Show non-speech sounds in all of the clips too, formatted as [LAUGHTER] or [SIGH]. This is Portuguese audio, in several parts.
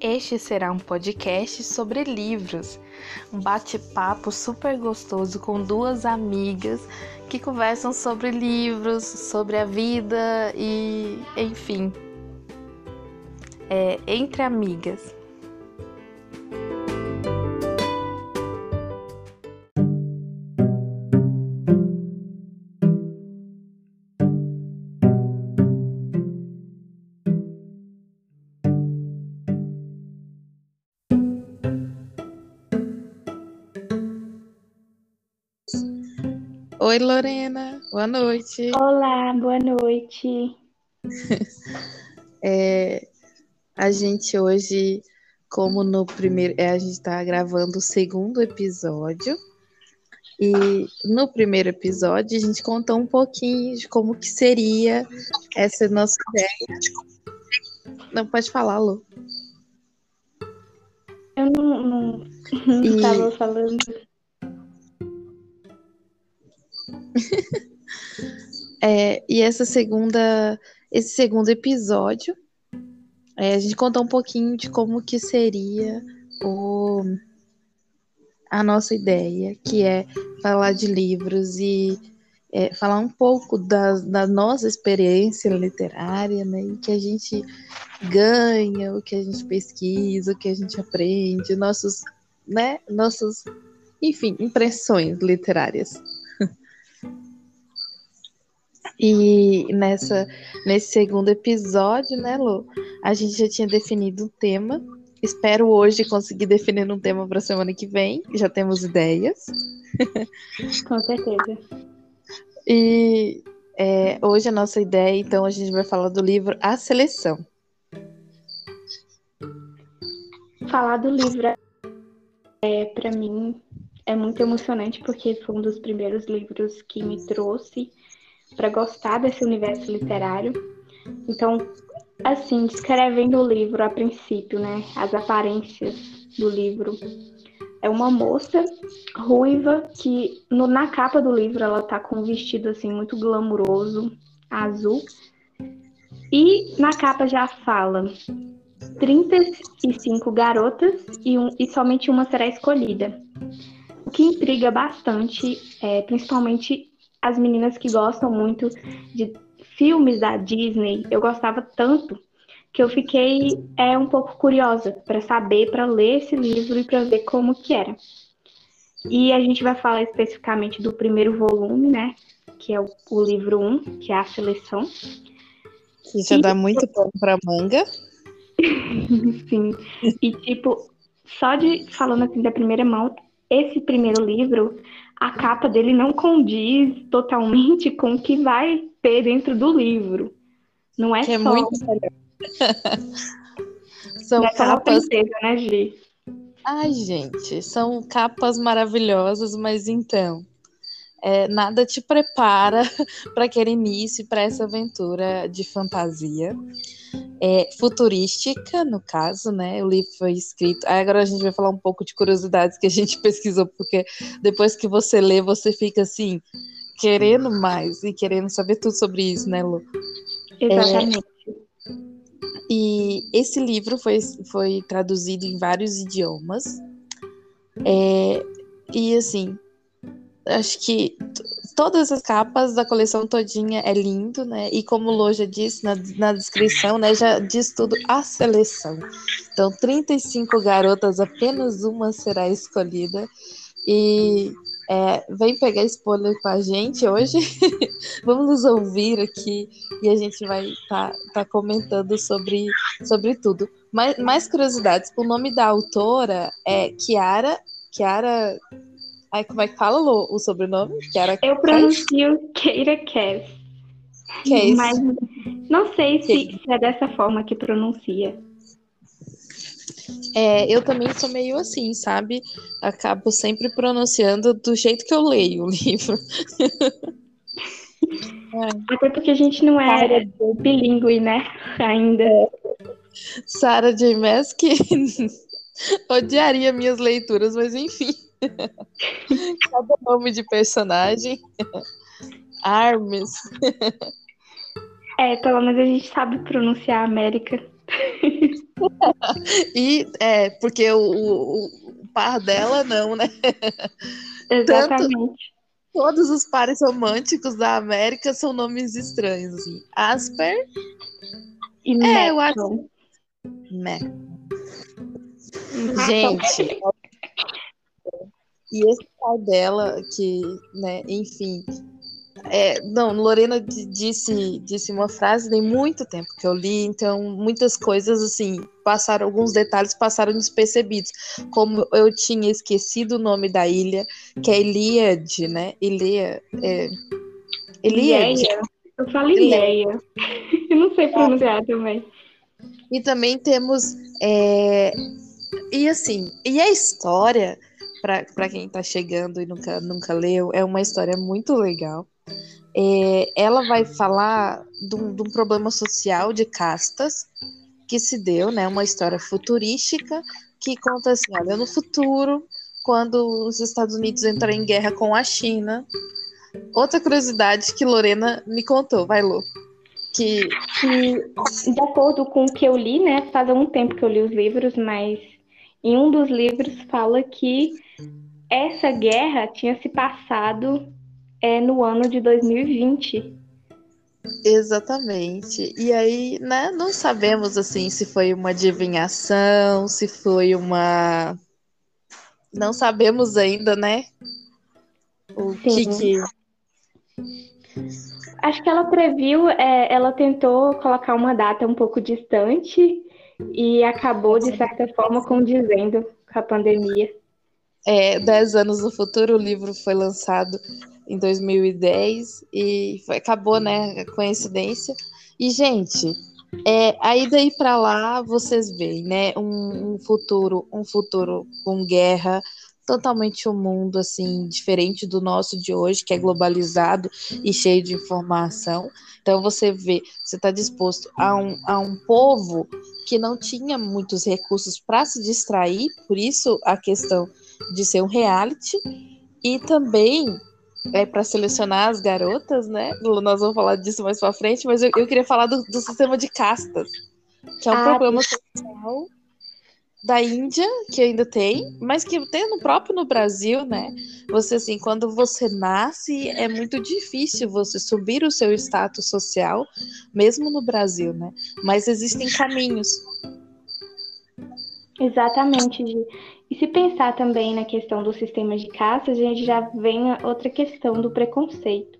Este será um podcast sobre livros, um bate-papo super gostoso com duas amigas que conversam sobre livros, sobre a vida e, enfim, é, entre amigas. Oi, Lorena. Boa noite. Olá, boa noite. [LAUGHS] É, a gente hoje, como no primeiro, é, a gente está gravando o segundo episódio. E no primeiro episódio a gente contou um pouquinho de como que seria essa nossa ideia. Não pode falar, Lu. Eu não, não, não E- estava falando. [LAUGHS] É, e essa segunda, esse segundo episódio, é, a gente contou um pouquinho de como que seria o, a nossa ideia, que é falar de livros e é, falar um pouco da, da nossa experiência literária, né? E que a gente ganha, o que a gente pesquisa, o que a gente aprende, nossos, né? Nossos, enfim, impressões literárias. E nessa, nesse segundo episódio, né, Lu, a gente já tinha definido um tema. Espero hoje conseguir definir um tema para a semana que vem. Já temos ideias. [LAUGHS] Com certeza. E é, hoje a nossa ideia, então, a gente vai falar do livro A Seleção. Falar do livro é, para mim é muito emocionante porque foi um dos primeiros livros que me trouxe para gostar desse universo literário. Então, assim, descrevendo o livro a princípio, né, as aparências do livro. É uma moça ruiva que no- na capa do livro ela tá com um vestido assim muito glamuroso, azul. E na capa já fala 35 garotas e, um- e somente uma será escolhida. O que intriga bastante, é, principalmente as meninas que gostam muito de filmes da Disney. Eu gostava tanto que eu fiquei é, um pouco curiosa para saber, para ler esse livro e para ver como que era. E a gente vai falar especificamente do primeiro volume, né? Que é o, o livro 1, que é a seleção. Que já dá muito pano para manga. [LAUGHS] Sim. E tipo, só de falando assim da primeira mão, esse primeiro livro, a capa dele não condiz totalmente com o que vai ter dentro do livro. Não é Que é só, muito [LAUGHS] São é capas princesa, né, Gi? Ai, gente, são capas maravilhosas, mas então, é, nada te prepara [LAUGHS] para aquele início, para essa aventura de fantasia. É, futurística, no caso, né? O livro foi escrito. Aí agora a gente vai falar um pouco de curiosidades que a gente [LAUGHS] pesquisou, porque depois que você lê, você fica assim, querendo mais e querendo saber tudo sobre isso, né, Lu? Exatamente. E esse livro foi, foi traduzido em vários idiomas. É, e assim, acho que todas as capas da coleção todinha é lindo, né? E como o Lô já disse na, na descrição, né? Já diz tudo a seleção. Então, 35 garotas, apenas uma será escolhida. E é, vem pegar spoiler com a gente hoje. [LAUGHS] Vamos nos ouvir aqui e a gente vai estar tá, comentando sobre, sobre tudo. Mais, mais curiosidades. O nome da autora é Chiara. Chiara. Ai, como é que fala Lô, o sobrenome? Chiara Eu pronuncio Keira Cass. Case. Mas não sei se, se é dessa forma que pronuncia. É, eu também sou meio assim, sabe? Acabo sempre pronunciando do jeito que eu leio o [LAUGHS] livro. Até porque a gente não é bilíngue, né? Ainda. Sarah J. Que odiaria minhas leituras, mas enfim. Cada nome de personagem. Armes. É, pelo menos a gente sabe pronunciar América. e é, porque o, o, o, par dela não, né? Exatamente. Tanto, todos os pares românticos da América são nomes estranhos, assim. Asper. E é, eu acho. Gente. E esse pai dela, que, né, enfim, é, não, Lorena disse, disse uma frase tem muito tempo que eu li, então muitas coisas assim passaram, alguns detalhes passaram despercebidos, como eu tinha esquecido o nome da ilha, que é Ilíade, né? Ilha, é, Ilíade. Eu falo Ileia. [LAUGHS] eu não sei pronunciar também. E também temos é, e assim, e a história para quem está chegando e nunca, nunca leu, é uma história muito legal. É, ela vai falar de um, de um, problema social de castas que se deu, né? Uma história futurística que conta assim, olha, no futuro, quando os Estados Unidos entram em guerra com a China. Outra curiosidade que Lorena me contou, vai, Lu. Que, que, de acordo com o que eu li, né? Faz algum tempo que eu li os livros, mas em um dos livros fala que essa guerra tinha se passado é no ano de 2020. Exatamente. E aí, né, não sabemos assim se foi uma adivinhação, se foi uma. Não sabemos ainda, né? O Sim. que. Acho que ela previu, é, ela tentou colocar uma data um pouco distante e acabou, de certa forma, condizendo com a pandemia. É, dez anos no futuro, o livro foi lançado em 2010 e foi, acabou, né? Coincidência. E, gente, é, aí daí para lá vocês veem, né? Um, um, futuro, um futuro com guerra, totalmente um mundo assim diferente do nosso de hoje, que é globalizado e cheio de informação. Então você vê, você está disposto a um, a um povo que não tinha muitos recursos para se distrair, por isso a questão de ser um reality, e também é, para selecionar as garotas, né? Nós vamos falar disso mais para frente, mas eu, eu, queria falar do, do, sistema de castas, que é um ah, problema social da Índia, que ainda tem, mas que tem no próprio no Brasil, né? Você assim, quando você nasce, é muito difícil você subir o seu status social, mesmo no Brasil, né? Mas existem caminhos. Exatamente, Gi. E se pensar também na questão do sistema de caça, a gente já vem a outra questão do preconceito,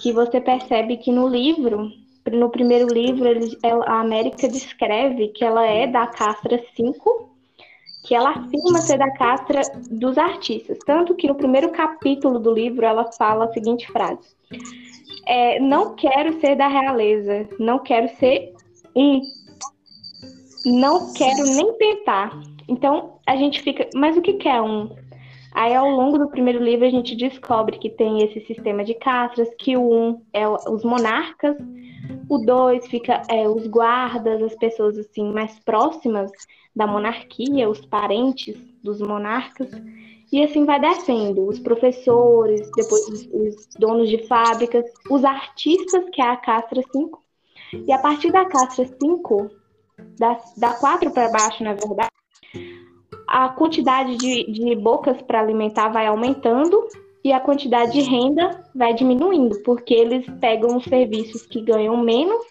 que você percebe que no livro, no primeiro livro, ele, a América descreve que ela é da castra 5, que ela afirma ser da castra dos artistas. Tanto que no primeiro capítulo do livro ela fala a seguinte frase: é, Não quero ser da realeza, não quero ser um, não quero nem tentar. Então a gente fica, mas o que é um? Aí ao longo do primeiro livro a gente descobre que tem esse sistema de castras, que o um é os monarcas, o dois fica é, os guardas, as pessoas assim mais próximas da monarquia, os parentes dos monarcas, e assim vai descendo, os professores, depois os, os donos de fábricas, os artistas, que é a castra 5, e a partir da castra 5, da, da 4 para baixo, na verdade, a quantidade de, de bocas para alimentar vai aumentando e a quantidade de renda vai diminuindo, porque eles pegam os serviços que ganham menos,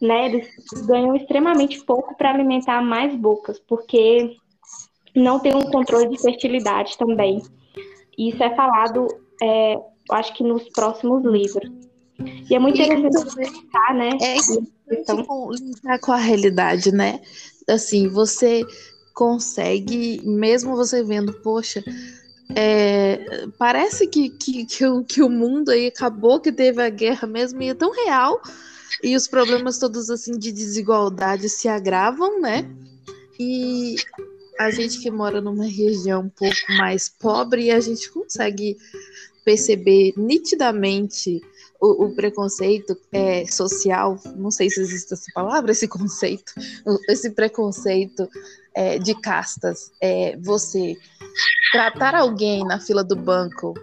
né? Eles ganham extremamente pouco para alimentar mais bocas, porque não tem um controle de fertilidade também. Isso é falado, é, acho que nos próximos livros. E é muito interessante pensar, né? É então, lidar com a realidade, né? Assim, você consegue, mesmo você vendo, poxa, é, parece que, que, que, o, que o mundo aí acabou, que teve a guerra mesmo, e é tão real, e os problemas todos assim de desigualdade se agravam, né? E a gente que mora numa região um pouco mais pobre, a gente consegue perceber nitidamente o, o preconceito é, social, não sei se existe essa palavra, esse conceito, esse preconceito é, de castas, é, você tratar alguém na fila do banco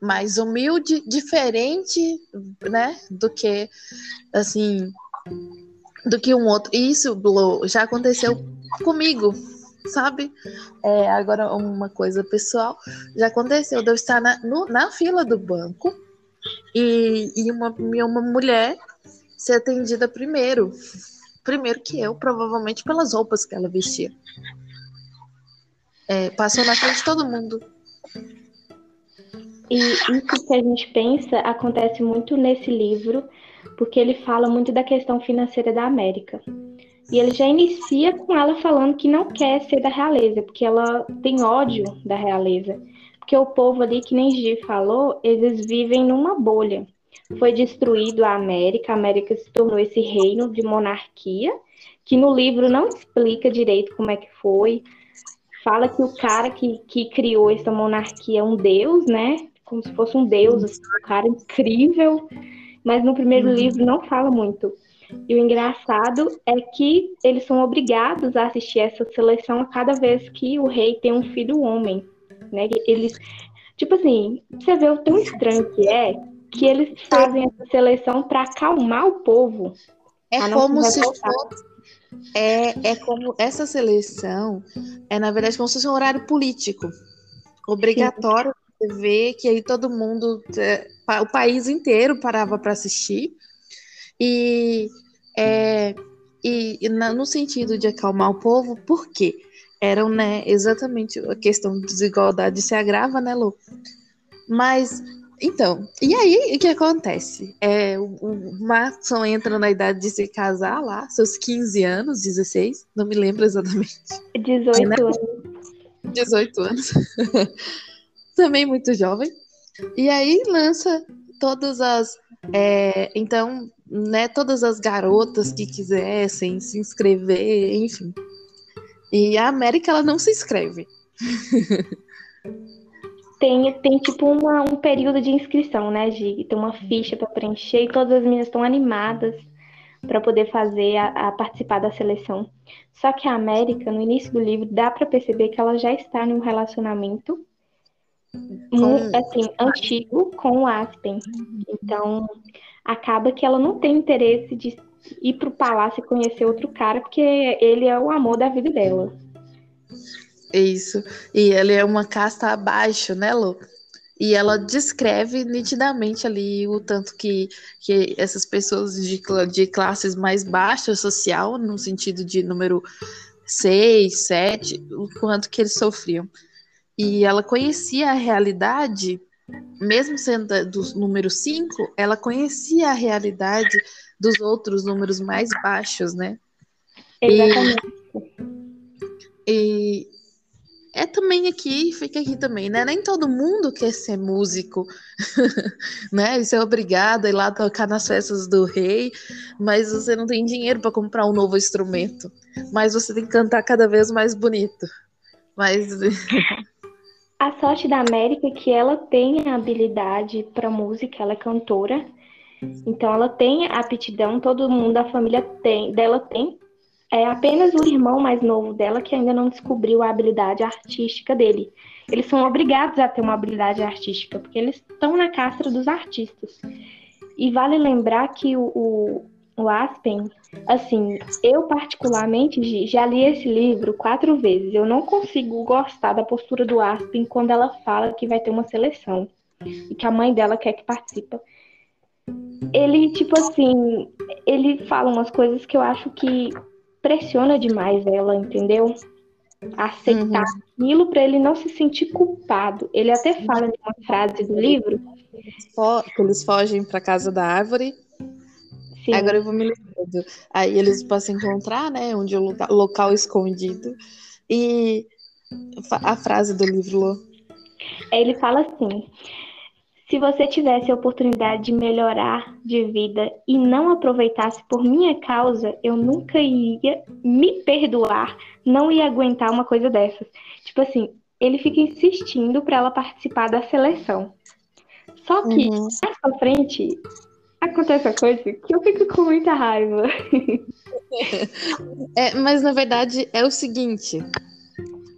mais humilde, diferente, né, do que, assim, do que um outro. Isso, Blue, já aconteceu comigo, sabe? É, agora, uma coisa pessoal, já aconteceu de eu estar na, no, na fila do banco e, e uma, uma mulher ser atendida primeiro. Primeiro que eu, provavelmente pelas roupas que ela vestia. É, passou na frente de todo mundo. E isso que a gente pensa acontece muito nesse livro, porque ele fala muito da questão financeira da América. E ele já inicia com ela falando que não quer ser da realeza, porque ela tem ódio da realeza. Porque o povo ali, que nem Gi falou, eles vivem numa bolha. Foi destruído a América, a América se tornou esse reino de monarquia, que no livro não explica direito como é que foi. Fala que o cara que, que criou essa monarquia é um deus, né? Como se fosse um deus, assim, um cara incrível. Mas no primeiro uhum. livro não fala muito. E o engraçado é que eles são obrigados a assistir essa seleção a cada vez que o rei tem um filho homem, né? Eles, tipo assim, você vê o tão estranho que é que eles fazem essa seleção para acalmar o povo. É como se fosse, é, é como essa seleção é na verdade como se fosse um horário político obrigatório Sim. você vê que aí todo mundo é, o país inteiro parava para assistir e, é, e, e no sentido de acalmar o povo, por quê? Eram, né, exatamente a questão de desigualdade se agrava, né, Lu? Mas, então, e aí o que acontece? É, o, o Matson entra na idade de se casar lá, seus 15 anos, 16, não me lembro exatamente. 18 é, né? anos. 18 anos. [LAUGHS] Também muito jovem. E aí lança todas as. É, então, né, todas as garotas que quisessem se inscrever, enfim. E a América, ela não se inscreve. [LAUGHS] tem, tem tipo uma, um período de inscrição, né, Gi? Tem uma ficha para preencher e todas as meninas estão animadas para poder fazer a, a, participar da seleção. Só que a América, no início do livro, dá para perceber que ela já está num relacionamento com... assim, antigo com o Aspen. Então, acaba que ela não tem interesse de ir para o palácio e conhecer outro cara, porque ele é o amor da vida dela. Isso. E ele é uma casta abaixo, né, Lu? E ela descreve nitidamente ali o tanto que, que essas pessoas de, de classes mais baixas social, no sentido de número 6, 7, o quanto que eles sofriam. E ela conhecia a realidade, mesmo sendo do número 5, ela conhecia a realidade dos outros números mais baixos, né? Exatamente. E, e é também aqui, fica aqui também, né? Nem todo mundo quer ser músico, [LAUGHS] né? E ser obrigado a ir lá tocar nas festas do rei, mas você não tem dinheiro para comprar um novo instrumento. Mas você tem que cantar cada vez mais bonito. Mas [LAUGHS] A sorte da América é que ela tem a habilidade para música, ela é cantora. Então ela tem aptidão, todo mundo da família tem, dela tem. É apenas o irmão mais novo dela que ainda não descobriu a habilidade artística dele. Eles são obrigados a ter uma habilidade artística, porque eles estão na castra dos artistas. E vale lembrar que o, o, o Aspen, assim, eu particularmente já li esse livro quatro vezes. Eu não consigo gostar da postura do Aspen quando ela fala que vai ter uma seleção e que a mãe dela quer que participe. Ele, tipo assim, ele fala umas coisas que eu acho que pressiona demais ela, entendeu? Aceitar uhum. aquilo para ele não se sentir culpado. Ele até fala em uma frase do livro que eles fogem para casa da árvore Sim. Agora eu vou me lembrando. Aí eles possam encontrar, né? Onde o local, local escondido. E a frase do livro. Ele fala assim: se você tivesse a oportunidade de melhorar de vida e não aproveitasse por minha causa, eu nunca ia me perdoar, não ia aguentar uma coisa dessas. Tipo assim, ele fica insistindo para ela participar da seleção. Só que, uhum. mais pra frente, acontece a coisa que eu fico com muita raiva. [LAUGHS] É, mas na verdade é o seguinte: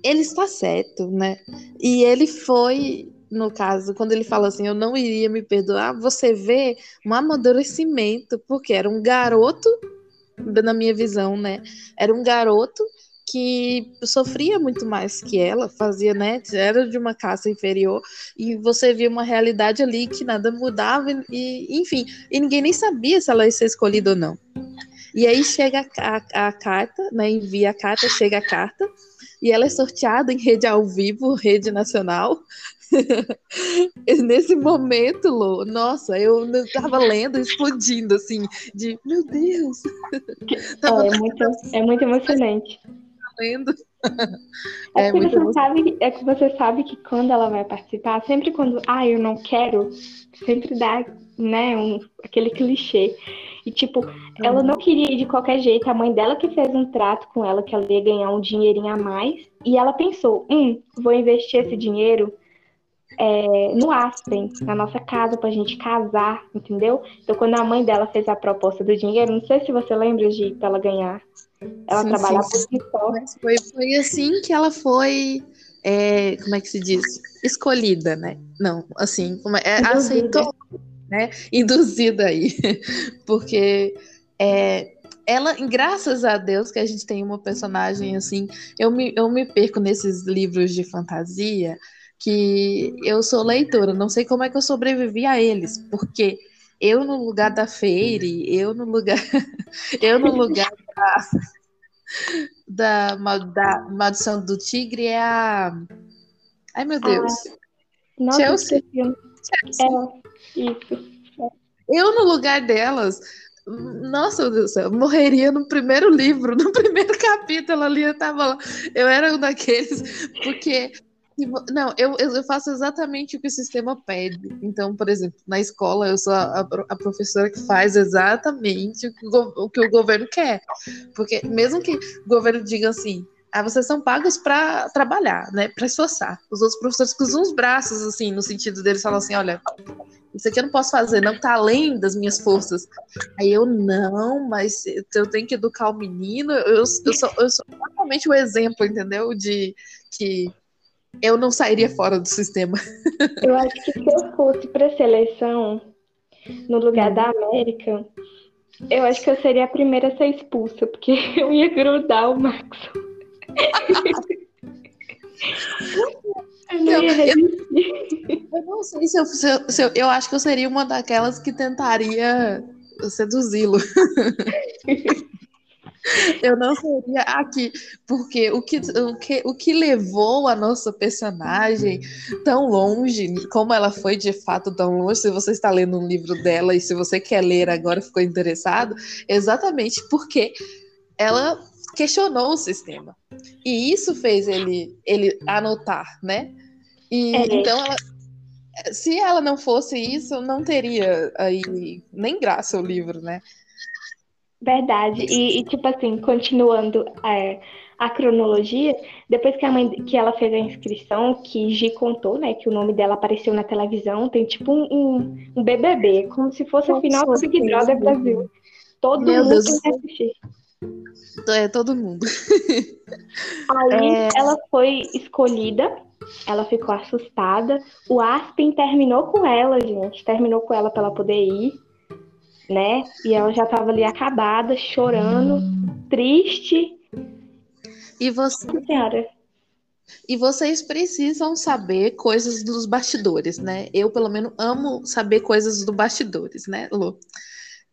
ele está certo, né? E ele foi, no caso, quando ele fala assim, eu não iria me perdoar, você vê um amadurecimento, porque era um garoto na minha visão, né? Era um garoto que sofria muito mais que ela, fazia, né? Era de uma caça inferior, e você via uma realidade ali que nada mudava, e enfim, e ninguém nem sabia se ela ia ser escolhida ou não. E aí chega a, a, a carta, né? Envia a carta, chega a carta, e ela é sorteada em rede ao vivo, rede nacional. [LAUGHS] Nesse momento, Lô, nossa, eu tava lendo, explodindo, assim, de meu Deus. É, [LAUGHS] é, muito, é muito emocionante. Lendo. [LAUGHS] É, é, que você sabe, é que você sabe que quando ela vai participar, sempre quando, ah, eu não quero, sempre dá, né, um, aquele clichê. E, tipo, ela não queria ir de qualquer jeito. A mãe dela que fez um trato com ela que ela ia ganhar um dinheirinho a mais. E ela pensou: hum, vou investir esse dinheiro é, no Aspen, na nossa casa, pra gente casar, entendeu? Então, quando a mãe dela fez a proposta do dinheiro, não sei se você lembra de pra ela ganhar. Ela sim, trabalhava sim, si Foi, foi assim que ela foi. É, como é que se diz? Escolhida, né? Não, assim, como é, é aceitou né? Induzida aí. [LAUGHS] Porque é, ela, graças a Deus que a gente tem uma personagem assim, eu me, eu me perco nesses livros de fantasia que eu sou leitora, não sei como é que eu sobrevivi a eles, porque eu no lugar da Feire, eu no lugar [LAUGHS] eu no lugar da, da, da Maldição do Tigre é a Ai meu Deus. Ah, Chelsea. Chelsea. É. Isso. Eu, no lugar delas, nossa, meu Deus do céu, morreria no primeiro livro, [LAUGHS] no primeiro capítulo ali, eu tava lá. Eu era um daqueles, porque. Não, eu, eu faço exatamente o que o sistema pede. Então, por exemplo, na escola, eu sou a, a professora que faz exatamente o que o, o que o governo quer. Porque, mesmo que o governo diga assim, ah, vocês são pagos para trabalhar, né? Para esforçar. Os outros professores cruzam os braços, assim, no sentido deles falam assim: olha, isso aqui eu não posso fazer, não tá além das minhas forças. Aí eu, não, mas eu tenho que educar o menino. Eu, eu, sou, eu sou totalmente o exemplo, entendeu? De que eu não sairia fora do sistema. [LAUGHS] Eu acho que se eu fosse para seleção, no lugar da América, eu acho que eu seria a primeira a ser expulsa, porque [LAUGHS] eu ia grudar o Max. [LAUGHS] eu, não, eu, eu, não sei se eu, se eu, se eu, eu. acho que eu seria uma daquelas que tentaria seduzi-lo. Eu não seria aqui, porque o que, o, que, o que levou a nossa personagem tão longe, como ela foi de fato tão longe, se você está lendo um livro dela e se você quer ler agora ficou interessado, exatamente porque ela questionou o sistema. E isso fez ele, ele anotar, né? E é. então ela, se ela não fosse isso, não teria aí nem graça o livro, né? Verdade. E, e tipo assim, continuando é, a cronologia, depois que a mãe que ela fez a inscrição, que Gi contou, né, que o nome dela apareceu na televisão, tem tipo um, um, um BBB, como se fosse o final do Big Brother Brasil. Todo Meu mundo Deus. tem que assistir. É, todo mundo. [LAUGHS] Aí é... ela foi escolhida, ela ficou assustada. O Aspen terminou com ela, gente. Terminou com ela para ela poder ir, né? E ela já tava ali acabada, chorando, triste. E você. Senhora. E vocês precisam saber coisas dos bastidores, né? Eu, pelo menos, amo saber coisas dos bastidores, né, Lu?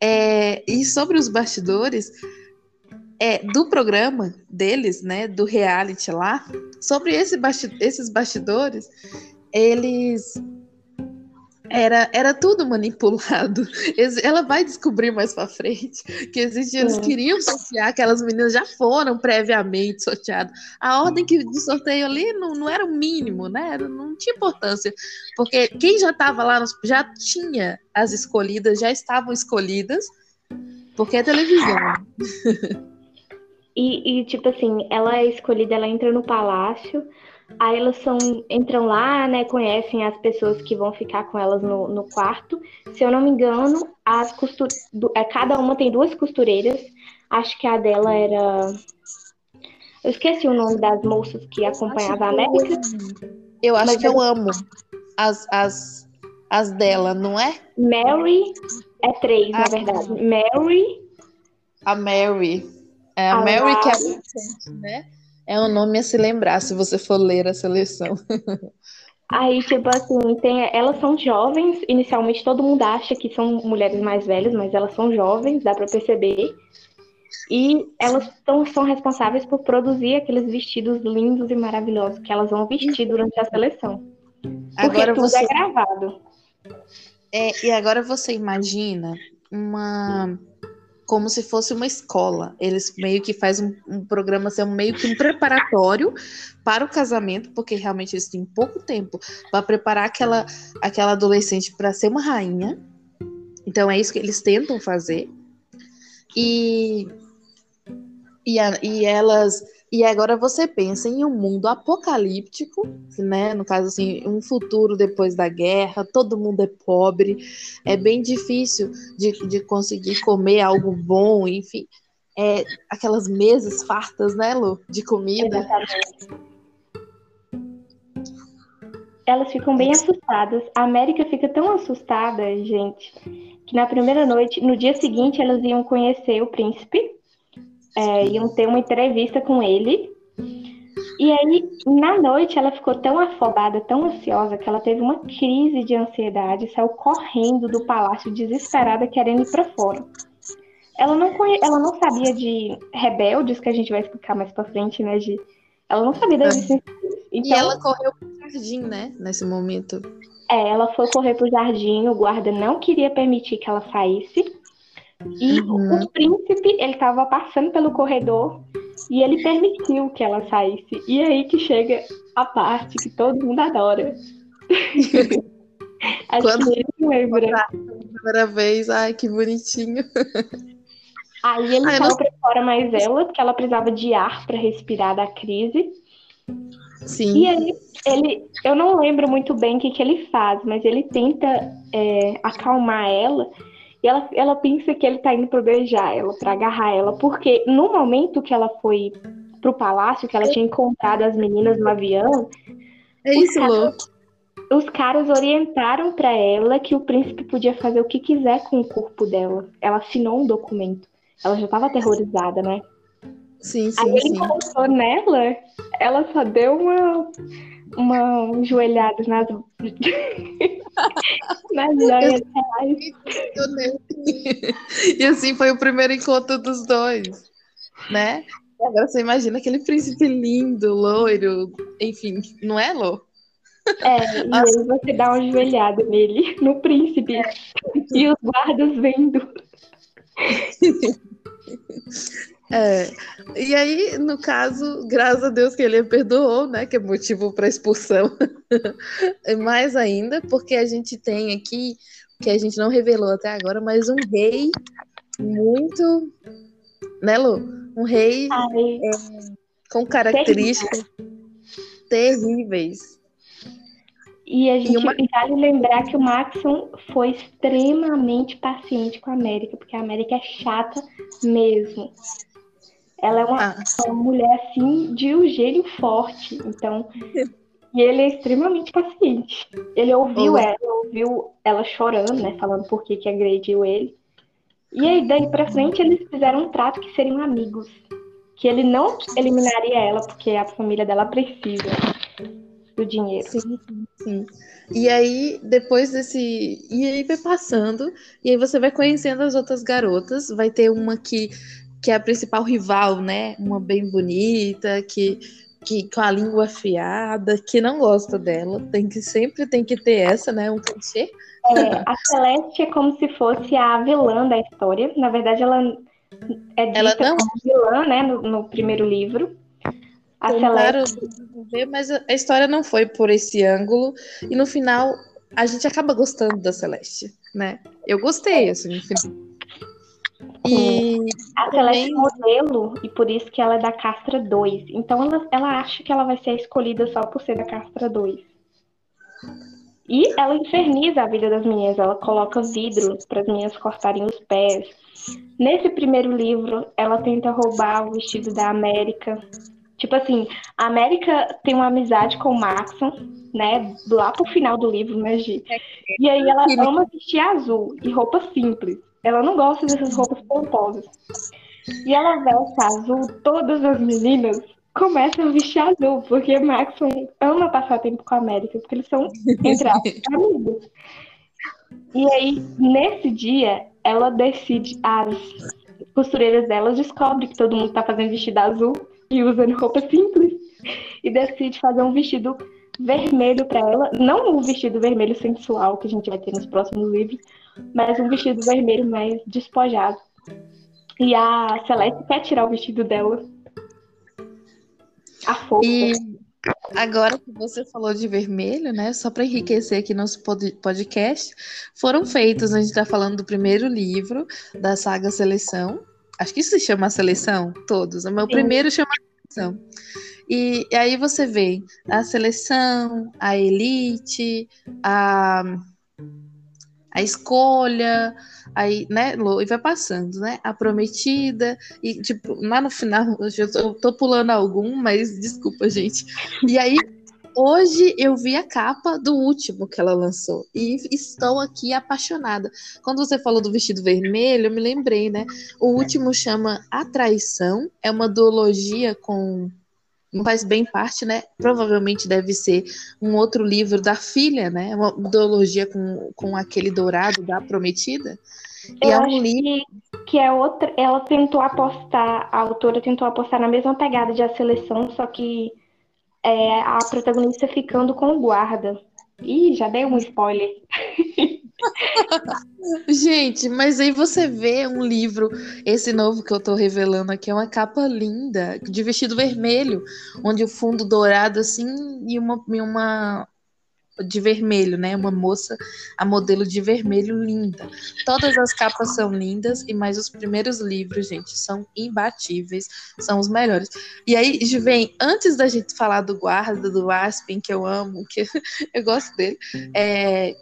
É, e sobre os bastidores, é, do programa deles, né, do reality lá, sobre esse basti esses bastidores, eles era, era tudo manipulado. [LAUGHS] Ela vai descobrir mais para frente que existia, eles queriam sortear, aquelas meninas já foram previamente sorteadas. A ordem que, de sorteio ali não, não era o mínimo, né? Não tinha importância. Porque quem já estava lá já tinha as escolhidas, já estavam escolhidas, porque é televisão. E, e, tipo assim, ela é escolhida, ela entra no palácio, aí elas são, entram lá, né, conhecem as pessoas que vão ficar com elas no, no quarto. Se eu não me engano, as costur... é, cada uma tem duas costureiras. Acho que a dela era. Eu esqueci o nome das moças que acompanhavam a América. Eu acho que eu amo as, as, as dela, não é? Mary, é três, ah, na verdade. Mary, A Mary. É a, a Mary que é né? É um nome a se lembrar se você for ler a seleção. [LAUGHS] Aí, tipo assim, tem, elas são jovens. Inicialmente todo mundo acha que são mulheres mais velhas, mas elas são jovens, dá para perceber. E elas tão, são responsáveis por produzir aqueles vestidos lindos e maravilhosos que elas vão vestir durante a seleção. Porque agora tudo você... é gravado. É, e agora você imagina uma como se fosse uma escola. Eles meio que fazem um, um programa assim, meio que um preparatório para o casamento, porque realmente eles têm pouco tempo para preparar aquela, aquela adolescente para ser uma rainha. Então é isso que eles tentam fazer. E, e, a, e elas e agora você pensa em um mundo apocalíptico, né? No caso, assim, um futuro depois da guerra, todo mundo é pobre, é bem difícil de, de conseguir comer algo bom, enfim. É, aquelas mesas fartas, né, Lu? De comida. Exatamente. Elas ficam bem assustadas. A América fica tão assustada, gente, que na primeira noite, no dia seguinte, elas iam conhecer o príncipe é, iam ter uma entrevista com ele. E aí, na noite, ela ficou tão afobada, tão ansiosa, que ela teve uma crise de ansiedade, saiu correndo do palácio desesperada, querendo ir para fora. Ela não, conhe... ela não sabia de rebeldes, que a gente vai explicar mais para frente, né? De... Ela não sabia das Então... E ela correu pro jardim, né? Nesse momento. É, ela foi correr pro jardim, o guarda não queria permitir que ela saísse. E uhum. o príncipe, ele estava passando pelo corredor e ele permitiu que ela saísse. E aí que chega a parte que todo mundo adora. [LAUGHS] Acho Quando que lembra. Primeira vez, ai, que bonitinho. [LAUGHS] Aí ele ai, não... para fora mais ela, porque ela precisava de ar para respirar da crise. Sim. E aí, ele, eu não lembro muito bem o que, que ele faz, mas ele tenta é, acalmar ela e ela, ela pensa que ele tá indo para beijar ela, para agarrar ela, porque no momento que ela foi pro palácio, que ela tinha encontrado as meninas no avião. É isso, Lu. Os caras orientaram para ela que o príncipe podia fazer o que quiser com o corpo dela. Ela assinou um documento. Ela já estava aterrorizada, né? Sim, sim, Aí ele sim. colocou nela, ela só deu uma, uma joelhada nas, [LAUGHS] nas joias reais. [LAUGHS] E assim foi o primeiro encontro dos dois, né? E agora você imagina aquele príncipe lindo, loiro, enfim, não é, Lô? É, e aí você dá uma joelhada nele, no príncipe, e os guardas vendo. [LAUGHS] É, [LAUGHS] e aí, no caso, graças a Deus que ele perdoou, né? Que é motivo para expulsão. [LAUGHS] Mais ainda, porque a gente tem aqui, que a gente não revelou até agora, mas um rei muito. Né, Lu? Um rei é, com características terríveis. E a gente e uma... vale lembrar que o Maxon foi extremamente paciente com a América, porque a América é chata mesmo. Ela é uma, ah. uma mulher assim de um gênio forte. Então, e ele é extremamente paciente. Ele ouviu Olá. ela, ouviu ela chorando, né? Falando por que, que agrediu ele. E aí, daí pra frente, eles fizeram um trato que seriam amigos. Que ele não eliminaria ela, porque a família dela precisa do dinheiro. Sim, sim. E aí, depois desse. E aí vai passando, e aí você vai conhecendo as outras garotas. Vai ter uma que que é a principal rival, né? Uma bem bonita, que, que com a língua afiada, que não gosta dela. Tem que sempre tem que ter essa, né? Um clichê. É, a Celeste é como se fosse a vilã da história. Na verdade, ela é dita ela não... como vilã, né? No, no primeiro livro. A Celeste... Claro, mas a história não foi por esse ângulo. E no final, a gente acaba gostando da Celeste, né? Eu gostei, assim, no final. E a Celeste é modelo, e por isso que ela é da Castra 2. Então ela, ela acha que ela vai ser escolhida só por ser da Castra 2. E ela inferniza a vida das meninas, ela coloca vidro para as meninas cortarem os pés. Nesse primeiro livro, ela tenta roubar o vestido da América. Tipo assim, a América tem uma amizade com o Maxon, né? Lá pro final do livro, né, Gi? E aí ela ama vestir azul e roupa simples. Ela não gosta dessas roupas pomposas. e ela veste azul, todas as meninas começam a vestir azul, porque Maxon ama passar tempo com a América, porque eles são, entre aspas, [LAUGHS] amigos. E aí, nesse dia, ela decide, as costureiras dela descobrem que todo mundo tá fazendo vestido azul e usando roupa simples, e decide fazer um vestido vermelho para ela, não o vestido vermelho sensual que a gente vai ter nos próximos livros, mas um vestido vermelho mais despojado. E a Celeste quer tirar o vestido dela. A força. E agora que você falou de vermelho, né? Só para enriquecer aqui nosso podcast, foram feitos, a gente está falando do primeiro livro da saga Seleção. Acho que isso se chama Seleção, todos. O meu Sim. primeiro chama Seleção. E, e aí você vê a seleção, a elite, a, a escolha, Aí, né, e vai passando, né? A prometida, e tipo, lá no final, eu tô, pulando algum, mas desculpa, gente. E aí, Hoje eu vi a capa do último que ela lançou e estou aqui apaixonada. Quando você falou do vestido vermelho, eu me lembrei, né? O último chama A Traição, é uma duologia com faz bem parte, né? Provavelmente deve ser um outro livro da filha, né? Uma duologia com, com aquele dourado da prometida. Eu e é um livro que, que é outra. Ela tentou apostar, a autora tentou apostar na mesma pegada de a seleção, só que é, a protagonista ficando com o guarda. Ih, já dei um spoiler. [LAUGHS] Gente, mas aí você vê um livro, esse novo que eu tô revelando aqui, é uma capa linda, de vestido vermelho, onde o fundo dourado assim e uma, e uma de vermelho, né? Uma moça a modelo de vermelho linda. Todas as capas são lindas e mais os primeiros livros, gente, são imbatíveis, são os melhores. E aí, vem antes da gente falar do guarda, do Aspen, que eu amo, que [LAUGHS] eu gosto dele, é,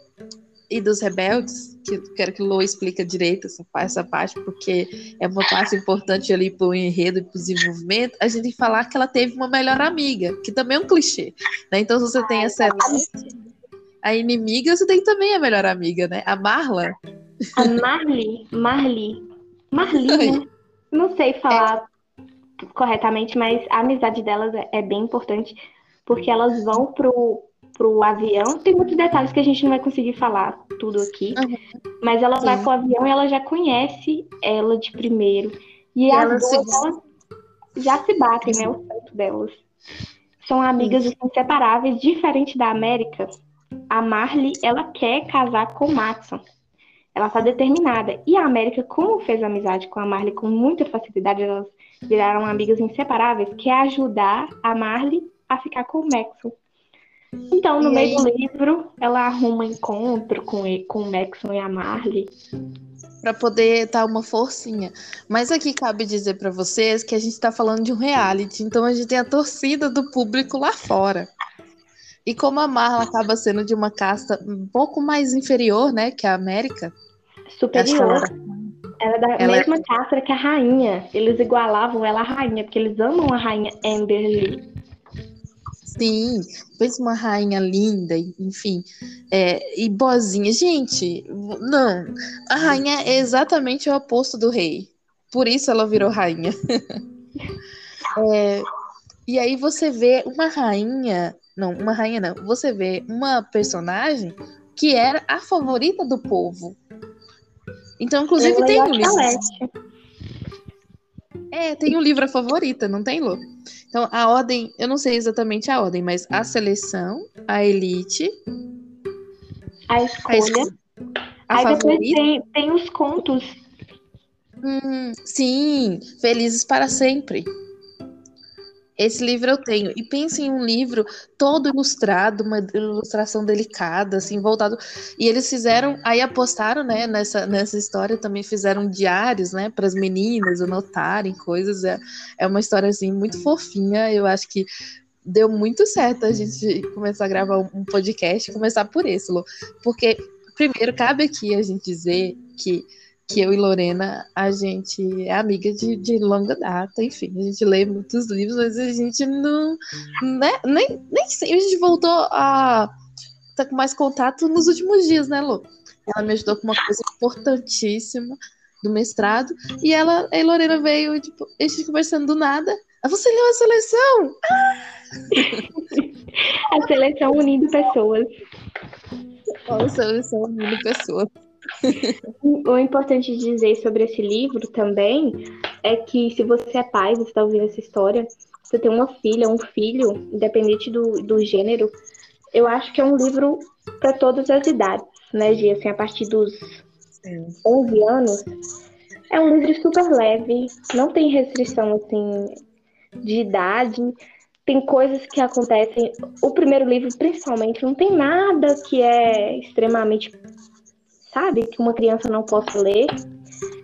e dos rebeldes, que quero que o Lô explique direito essa, essa parte, porque é uma parte importante ali para o enredo e para o desenvolvimento, a gente falar que ela teve uma melhor amiga, que também é um clichê. Né? Então, se você tem a Celeste, a inimiga, você tem também a melhor amiga, né? A Marla. A Marli, Marli. Marli, né? Não sei falar é. corretamente, mas a amizade delas é, é bem importante, porque elas vão pro pro avião. Tem muitos detalhes que a gente não vai conseguir falar tudo aqui. Uhum. Mas ela Sim. vai pro avião e ela já conhece ela de primeiro. E, e as duas se... elas já se batem, né? O santo delas. São amigas Sim. inseparáveis, diferente da América. A Marley, ela quer casar com o Matson. Ela está determinada. E a América, como fez amizade com a Marley com muita facilidade, elas viraram amigas inseparáveis, quer ajudar a Marley a ficar com o Maxon. Então, no e meio aí... do livro, ela arruma um encontro com, com o Maxon e a Marley. Para poder dar uma forcinha. Mas aqui cabe dizer para vocês que a gente está falando de um reality, então a gente tem a torcida do público lá fora. E como a Marla acaba sendo de uma casta um pouco mais inferior, né, que a América. Superior. Ela é da ela é mesma é... casta que a rainha. Eles igualavam ela à rainha, porque eles amam a rainha Amberly. Sim, pensa uma rainha linda, enfim, é, e boazinha. Gente, não, a rainha é exatamente o oposto do rei. Por isso ela virou rainha. [LAUGHS] é, e aí você vê uma rainha, não, uma rainha não, você vê uma personagem que era a favorita do povo. Então, inclusive, tem um livro. É, tem um livro a favorita, não tem, Lu? Então, a ordem, eu não sei exatamente a ordem, mas a seleção, a elite, a escolha. A, escolha, a Aí favorita. depois tem, tem os contos. Hum, sim, Felizes para Sempre. Esse livro eu tenho. E pense em um livro todo ilustrado, uma ilustração delicada, assim, voltado. E eles fizeram, aí apostaram, né, nessa, nessa história, também fizeram diários, né, para as meninas anotarem coisas. É, é uma história, assim, muito fofinha. Eu acho que deu muito certo a gente começar a gravar um podcast, começar por esse, Lu. Porque, primeiro, cabe aqui a gente dizer que que eu e Lorena, a gente é amiga de, de longa data, enfim, a gente lê muitos livros, mas a gente não, né, nem, nem sei, a gente voltou a estar tá com mais contato nos últimos dias, né, Lu? Ela me ajudou com uma coisa importantíssima, do mestrado, e ela, a Lorena veio, tipo, a gente conversando do nada. Ah, você leu a seleção? Ah! [LAUGHS] a seleção unindo pessoas. A seleção unindo pessoas. O importante dizer sobre esse livro também é que se você é pai, você está ouvindo essa história, você tem uma filha, um filho, independente do, do gênero, eu acho que é um livro para todas as idades, né, Gia? Assim, a partir dos Sim. 11 anos, é um livro super leve, não tem restrição, assim, de idade, tem coisas que acontecem. O primeiro livro, principalmente, não tem nada que é extremamente sabe? Que uma criança não possa ler.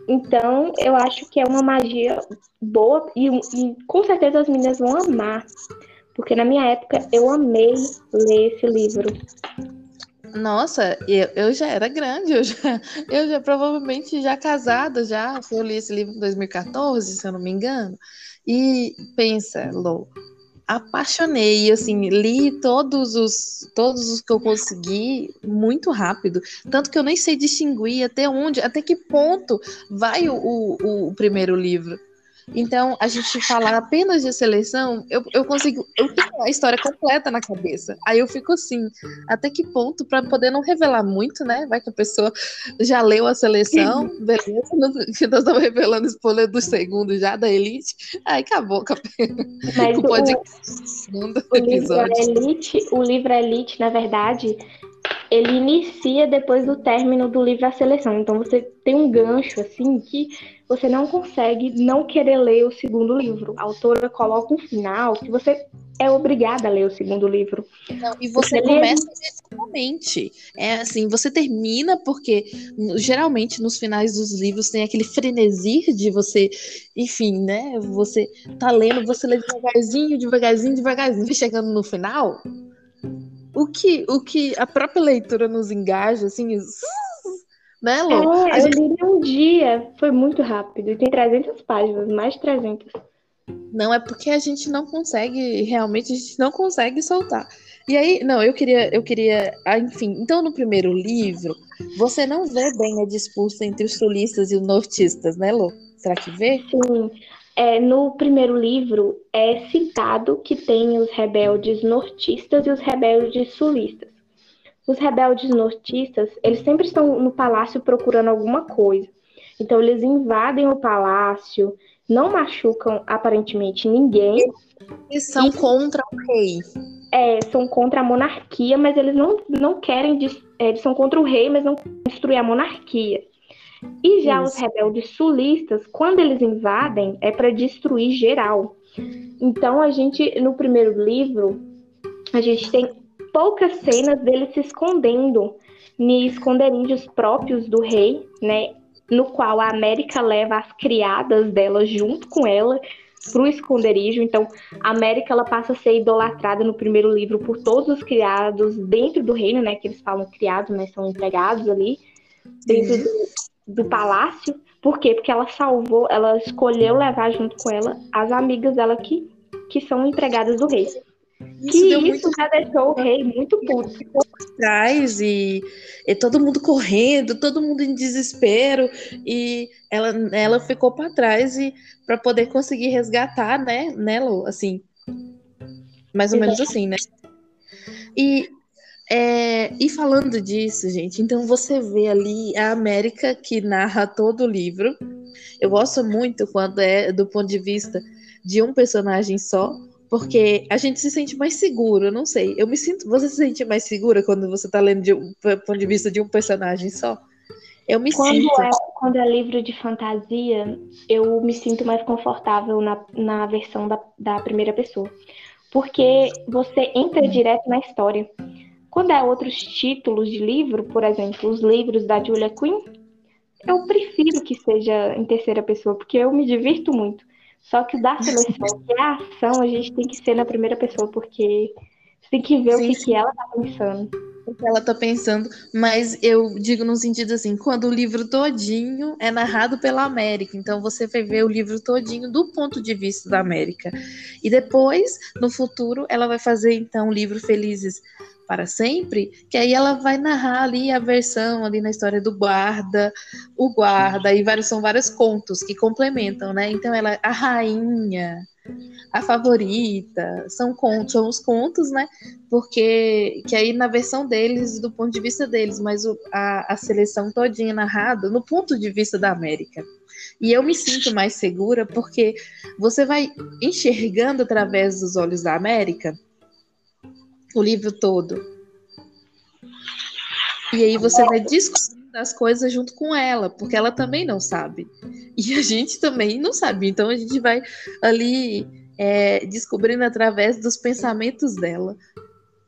Então, eu acho que é uma magia boa e, e com certeza as meninas vão amar. Porque na minha época eu amei ler esse livro. Nossa, eu, eu já era grande, eu já, eu já provavelmente já casada, já. Eu li esse livro em 2014, se eu não me engano. E pensa, Lou, apaixonei, assim, li todos os todos os que eu consegui muito rápido, tanto que eu nem sei distinguir até onde, até que ponto vai o, o, o primeiro livro. Então, a gente falar apenas de seleção, eu, eu consigo. Eu tenho a história completa na cabeça. Aí eu fico assim, até que ponto, para poder não revelar muito, né? Vai que a pessoa já leu a seleção, [LAUGHS] beleza, nós estamos revelando spoiler do segundo já, da Elite. Aí acabou. Mas [LAUGHS] o, o, o livro Elite, o livro Elite, na verdade, ele inicia depois do término do livro A Seleção. Então você tem um gancho assim que você não consegue não querer ler o segundo livro. A autora coloca um final que você é obrigada a ler o segundo livro. Não, e você, você começa imediatamente. É assim, você termina porque geralmente nos finais dos livros tem aquele frenesi de você, enfim, né? Você tá lendo, você lê devagarzinho, devagarzinho, devagarzinho, chegando no final, o que, o que a própria leitura nos engaja, assim, né, Lu? É, eu li um dia, foi muito rápido, e tem 300 páginas, mais de 300. Não, é porque a gente não consegue, realmente, a gente não consegue soltar. E aí, não, eu queria, eu queria, ah, enfim, então no primeiro livro, você não vê bem a disputa entre os sulistas e os nortistas, né, Lu? Será que vê? Sim, é, no primeiro livro é citado que tem os rebeldes nortistas e os rebeldes sulistas. Os rebeldes nortistas, eles sempre estão no palácio procurando alguma coisa. Então eles invadem o palácio, não machucam aparentemente ninguém. Eles são e, contra o rei. É, são contra a monarquia, mas eles não, não querem. É, eles são contra o rei, mas não querem destruir a monarquia. E já Isso. os rebeldes sulistas, quando eles invadem, é para destruir geral. Então a gente, no primeiro livro, a gente tem poucas cenas deles se escondendo em esconderijos próprios do rei, né? No qual a América leva as criadas dela junto com ela para o esconderijo. Então, a América ela passa a ser idolatrada no primeiro livro por todos os criados dentro do reino, né? Que eles falam criados, mas são empregados ali dentro do, do palácio. Por quê? Porque ela salvou, ela escolheu levar junto com ela as amigas dela que, que são empregadas do rei. Isso que isso muito... já deixou o rei muito puto. Atrás e, e todo mundo correndo, todo mundo em desespero e ela, ela ficou para trás e para poder conseguir resgatar, né, Nelo, assim, mais ou menos assim, né? E é, e falando disso, gente, então você vê ali a América que narra todo o livro. Eu gosto muito quando é do ponto de vista de um personagem só, porque a gente se sente mais seguro, eu não sei. Eu me sinto. Você se sente mais segura quando você está lendo de um ponto de vista de um personagem só? Eu me quando sinto. É, quando é livro de fantasia, eu me sinto mais confortável na, na versão da, da primeira pessoa. Porque você entra direto na história. Quando é outros títulos de livro, por exemplo, os livros da Julia Quinn, eu prefiro que seja em terceira pessoa, porque eu me divirto muito. Só que o da seleção, que é a ação, a gente tem que ser na primeira pessoa, porque você tem que ver sim, o que, que ela tá pensando. O que ela tá pensando, mas eu digo no sentido assim, quando o livro todinho é narrado pela América, então você vai ver o livro todinho do ponto de vista da América. E depois, no futuro, ela vai fazer então o livro Felizes para sempre, que aí ela vai narrar ali a versão ali na história do guarda, o guarda, e vários são vários contos que complementam, né? Então ela a rainha, a favorita, são contos, são os contos, né? Porque que aí na versão deles, do ponto de vista deles, mas o, a, a seleção todinha narrada no ponto de vista da América. E eu me sinto mais segura porque você vai enxergando através dos olhos da América o livro todo. E aí você vai descobrindo as coisas junto com ela, porque ela também não sabe. E a gente também não sabe. Então a gente vai ali é, descobrindo através dos pensamentos dela.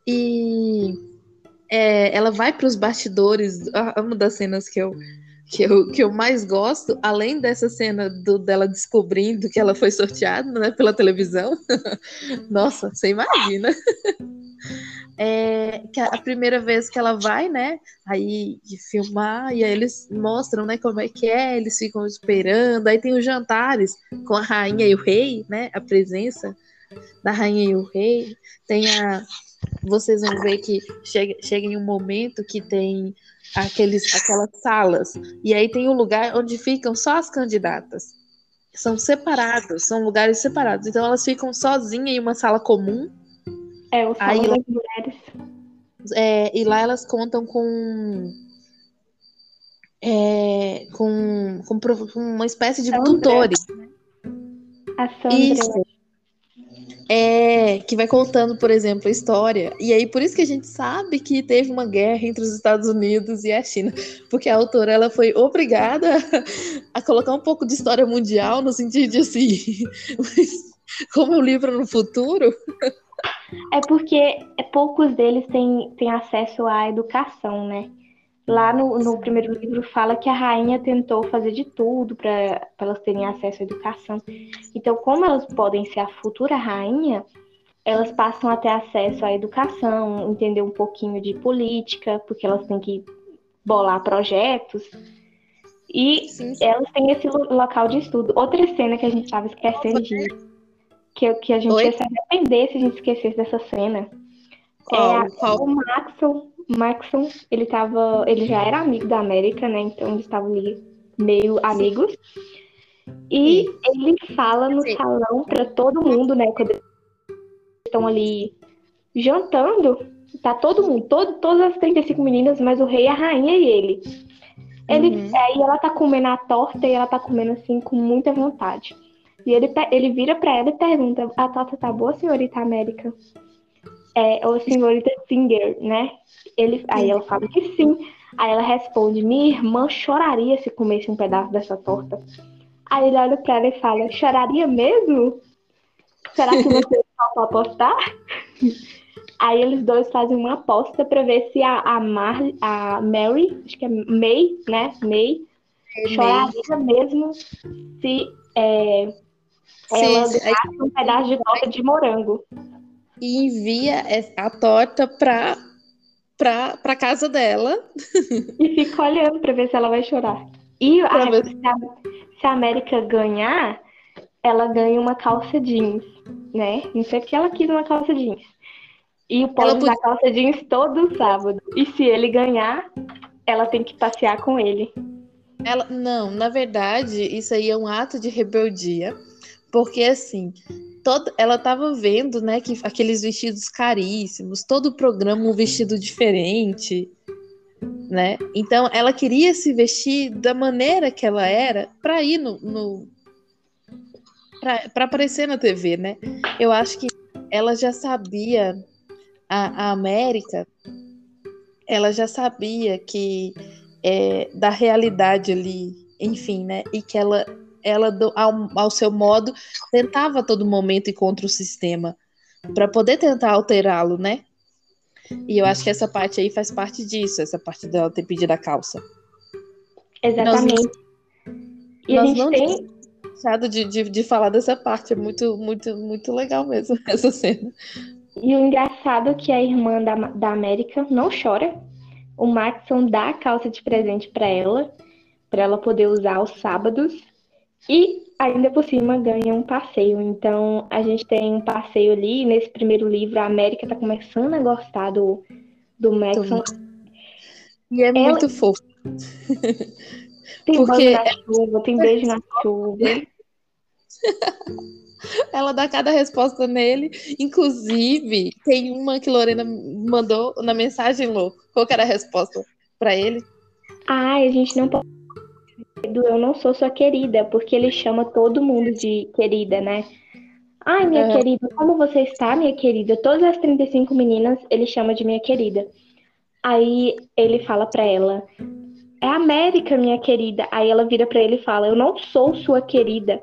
E é, ela vai para os bastidores. Uma das cenas que eu que eu, que eu mais gosto, além dessa cena do, dela descobrindo que ela foi sorteada né, pela televisão, [LAUGHS] nossa, você imagina. [LAUGHS] É, que a, primeira vez que ela vai, né, aí filmar, e aí eles mostram, né, como é que é, eles ficam esperando, aí tem os jantares com a rainha e o rei, né, a presença da rainha e o rei, tem a, vocês vão ver que chega, chega em um momento que tem aqueles, aquelas salas. E aí tem um lugar onde ficam só as candidatas. São separados, são lugares separados. Então elas ficam sozinhas em uma sala comum. É, o salão das mulheres. É, e lá elas contam com. É, com, com, com, uma espécie de Sandra. tutores. A Sandra. Isso é, que vai contando, por exemplo, a história. E aí, por isso que a gente sabe que teve uma guerra entre os Estados Unidos e a China, porque a autora ela foi obrigada a colocar um pouco de história mundial no sentido de assim, [LAUGHS] como é um livro no futuro. É porque poucos deles têm, têm acesso à educação, né? Lá no, no primeiro livro fala que a rainha tentou fazer de tudo para elas terem acesso à educação. Então, como elas podem ser a futura rainha, elas passam a ter acesso à educação, entender um pouquinho de política, porque elas têm que bolar projetos. E sim, sim. elas têm esse local de estudo. Outra cena que a gente estava esquecendo de. Que, que a gente Oi? ia se arrepender se a gente esquecesse dessa cena. Qual? É Qual? o Maxwell Maxon, ele tava, ele já era amigo da América, né? Então eles estavam ali meio amigos. E Sim. ele fala no Sim. salão para todo mundo, né? Quando eles estão ali jantando, tá todo mundo, todo, todas as 35 meninas, mas o rei, a rainha e ele. Ele uhum. aí ela tá comendo a torta e ela tá comendo assim com muita vontade. E ele, ele vira para ela e pergunta: A torta tá boa, senhorita América? É, ou senhorita Finger, né? Ele, aí ela fala que sim. Aí ela responde: Minha irmã choraria se comesse um pedaço dessa torta. Aí ele olha pra ela e fala: Choraria mesmo? Será que você [LAUGHS] para apostar? Aí eles dois fazem uma aposta para ver se a, a, Mar, a Mary, acho que é May, né? May, choraria mesmo se é, ela sim, um pedaço de torta de morango. E envia a torta para pra, pra casa dela. [LAUGHS] E fica olhando pra ver se ela vai chorar. E a, ver... se, a, se a América ganhar, ela ganha uma calça jeans, né? Não sei porque ela quis uma calça jeans. E pode ela usar calça jeans todo sábado. E se ele ganhar, ela tem que passear com ele. Ela, não, na verdade, isso aí é um ato de rebeldia. Porque assim, toda, ela estava vendo, né, que aqueles vestidos caríssimos, todo o programa um vestido diferente, né? Então ela queria se vestir da maneira que ela era para ir no, no para aparecer na TV, né? Eu acho que ela já sabia a, a América, ela já sabia que é, da realidade ali, enfim, né? E que ela ela, ao, ao seu modo, tentava a todo momento ir contra o sistema para poder tentar alterá-lo, né? E eu acho que essa parte aí faz parte disso, essa parte dela ter pedido a calça. Exatamente. Nós, e nós a gente não tem deixado de, de, de falar dessa parte, é muito, muito, muito legal mesmo [LAUGHS] essa cena. E o engraçado é que a irmã da, da América não chora. O Maxon dá a calça de presente para ela, para ela poder usar aos sábados. E ainda por cima ganha um passeio. Então a gente tem um passeio ali. Nesse primeiro livro, a América está começando a gostar do, do Maxon. E é Ela... muito fofo. [LAUGHS] Tem Porque... na chuva, tem beijo na [LAUGHS] chuva. Ela dá cada resposta nele. Inclusive, tem uma que Lorena mandou na mensagem, Lô. Qual que era a resposta para ele? Ah, a gente não pode. Eu não sou sua querida, porque ele chama todo mundo de querida, né? Ai, minha é. querida, como você está, minha querida? Todas as 35 meninas ele chama de minha querida. Aí ele fala para ela: É América, minha querida. Aí ela vira para ele e fala: Eu não sou sua querida.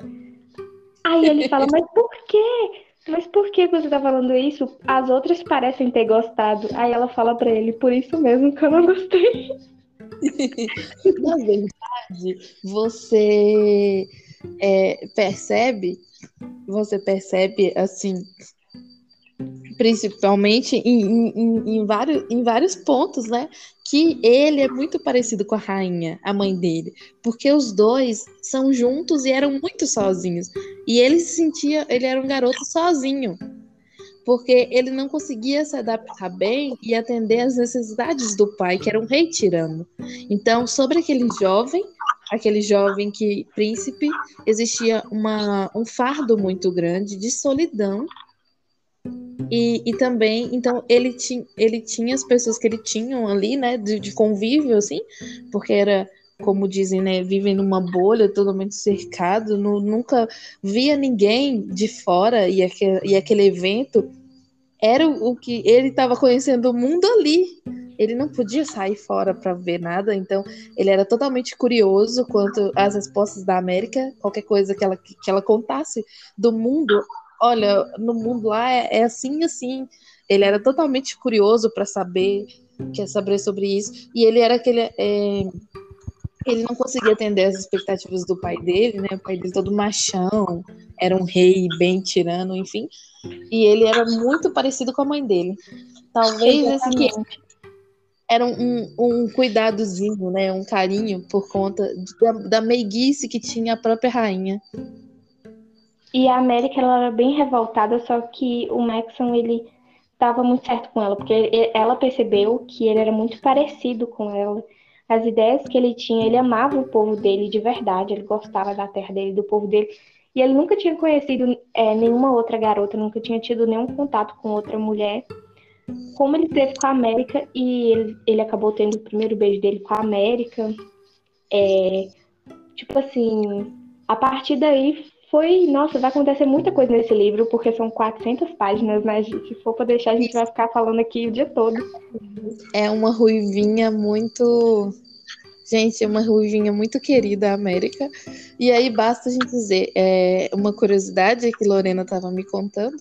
Aí ele fala: Mas por quê? Mas por que você tá falando isso? As outras parecem ter gostado. Aí ela fala para ele: Por isso mesmo que eu não gostei. Na verdade, você é, percebe você percebe assim principalmente em, em, em, vários, em vários pontos, né? Que ele é muito parecido com a rainha, a mãe dele, porque os dois são juntos e eram muito sozinhos. E ele se sentia, ele era um garoto sozinho, porque ele não conseguia se adaptar bem e atender às necessidades do pai, que era um rei tirano. Então, sobre aquele jovem, aquele jovem que príncipe, existia uma, um fardo muito grande de solidão. E, e também, então, ele, ti, ele tinha as pessoas que ele tinha ali, né, de, de convívio, assim, porque era como dizem, né, vivem numa bolha totalmente cercado, no, nunca via ninguém de fora e, aquele, e aquele evento era o, o que ele estava conhecendo o mundo ali. Ele não podia sair fora para ver nada, então ele era totalmente curioso quanto às respostas da América, qualquer coisa que ela, que ela contasse do mundo. Olha, no mundo lá é, é assim, assim. Ele era totalmente curioso para saber, quer saber sobre isso. E ele era aquele. É, ele não conseguia atender as expectativas do pai dele, né? O pai dele todo machão, era um rei bem tirano, enfim. E ele era muito parecido com a mãe dele. Talvez esse era um, um, cuidadozinho, né? Um carinho por conta da, da meiguice que tinha a própria rainha. E a América ela era bem revoltada, só que o Maxon ele estava muito certo com ela, porque ela percebeu que ele era muito parecido com ela as ideias que ele tinha, ele amava o povo dele de verdade, ele gostava da terra dele, do povo dele, e ele nunca tinha conhecido é, nenhuma outra garota, nunca tinha tido nenhum contato com outra mulher. Como ele teve com a América, e ele, ele acabou tendo o primeiro beijo dele com a América, é, tipo assim, a partir daí foi, nossa, vai acontecer muita coisa nesse livro, porque são 400 páginas, mas se for para deixar, a gente vai ficar falando aqui o dia todo. É uma ruivinha muito. Gente, é uma ruivinha muito querida, a América. E aí basta a gente dizer, é uma curiosidade que Lorena estava me contando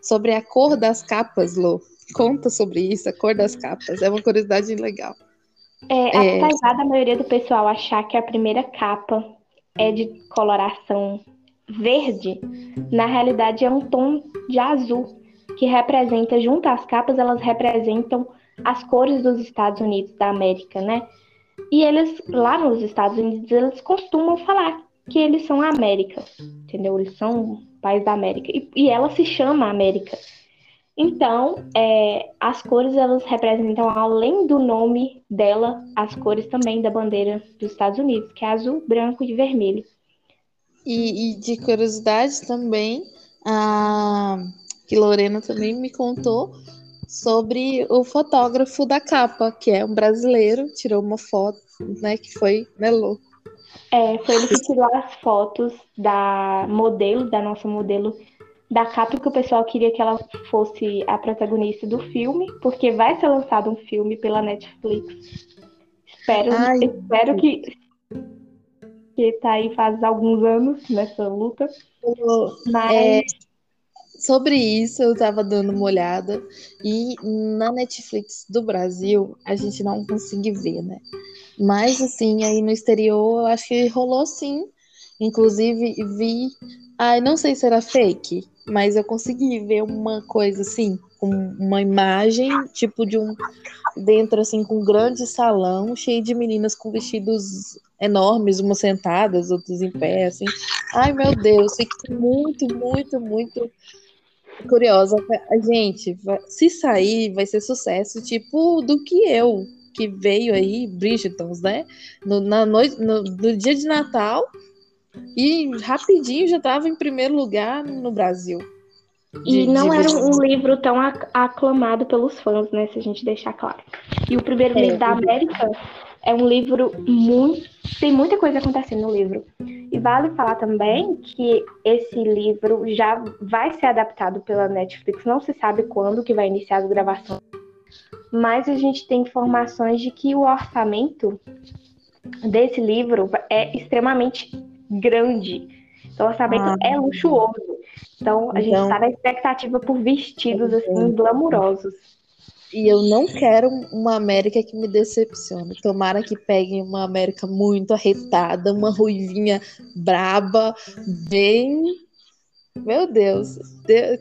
sobre a cor das capas, Lô. Conta sobre isso, a cor das capas. É uma curiosidade legal. É, é... apesar da maioria do pessoal achar que a primeira capa é de coloração verde, na realidade é um tom de azul, que representa, junto às capas, elas representam as cores dos Estados Unidos da América, né? E eles, lá nos Estados Unidos, eles costumam falar que eles são a América, entendeu? Eles são país da América. E, e ela se chama América. Então, é, as cores, elas representam, além do nome dela, as cores também da bandeira dos Estados Unidos, que é azul, branco e vermelho. E, e de curiosidade também, a, que Lorena também me contou sobre o fotógrafo da capa, que é um brasileiro, tirou uma foto, né, que foi Nelô. É, foi ele que tirou as fotos da modelo, da nossa modelo da capa que o pessoal queria que ela fosse a protagonista do filme, porque vai ser lançado um filme pela Netflix. Espero, Ai, espero que que tá aí faz alguns anos nessa luta. Mas. É, sobre isso, eu tava dando uma olhada e na Netflix do Brasil a gente não consegue ver, né? Mas assim, aí no exterior eu acho que rolou sim. Inclusive vi. Ai, não sei se era fake, mas eu consegui ver uma coisa assim, uma imagem, tipo de um dentro assim com um grande salão, cheio de meninas com vestidos enormes, umas sentadas, outras em pé, assim. Ai, meu Deus, fiquei muito, muito, muito curiosa. Gente, se sair, vai ser sucesso, tipo do que eu, que veio aí, Bridgetons, né? No, na noite, no, no dia de Natal. E rapidinho já estava em primeiro lugar no Brasil. E de, não de... era um livro tão aclamado pelos fãs, né? Se a gente deixar claro. E o primeiro é, livro da América é um livro muito. Tem muita coisa acontecendo no livro. E vale falar também que esse livro já vai ser adaptado pela Netflix, não se sabe quando que vai iniciar as gravações. Mas a gente tem informações de que o orçamento desse livro é extremamente grande. Então, o orçamento ah. é luxuoso. Então, a então, gente está na expectativa por vestidos assim glamurosos. E eu não quero uma América que me decepcione. Tomara que peguem uma América muito arretada, uma ruivinha braba, bem. Meu Deus,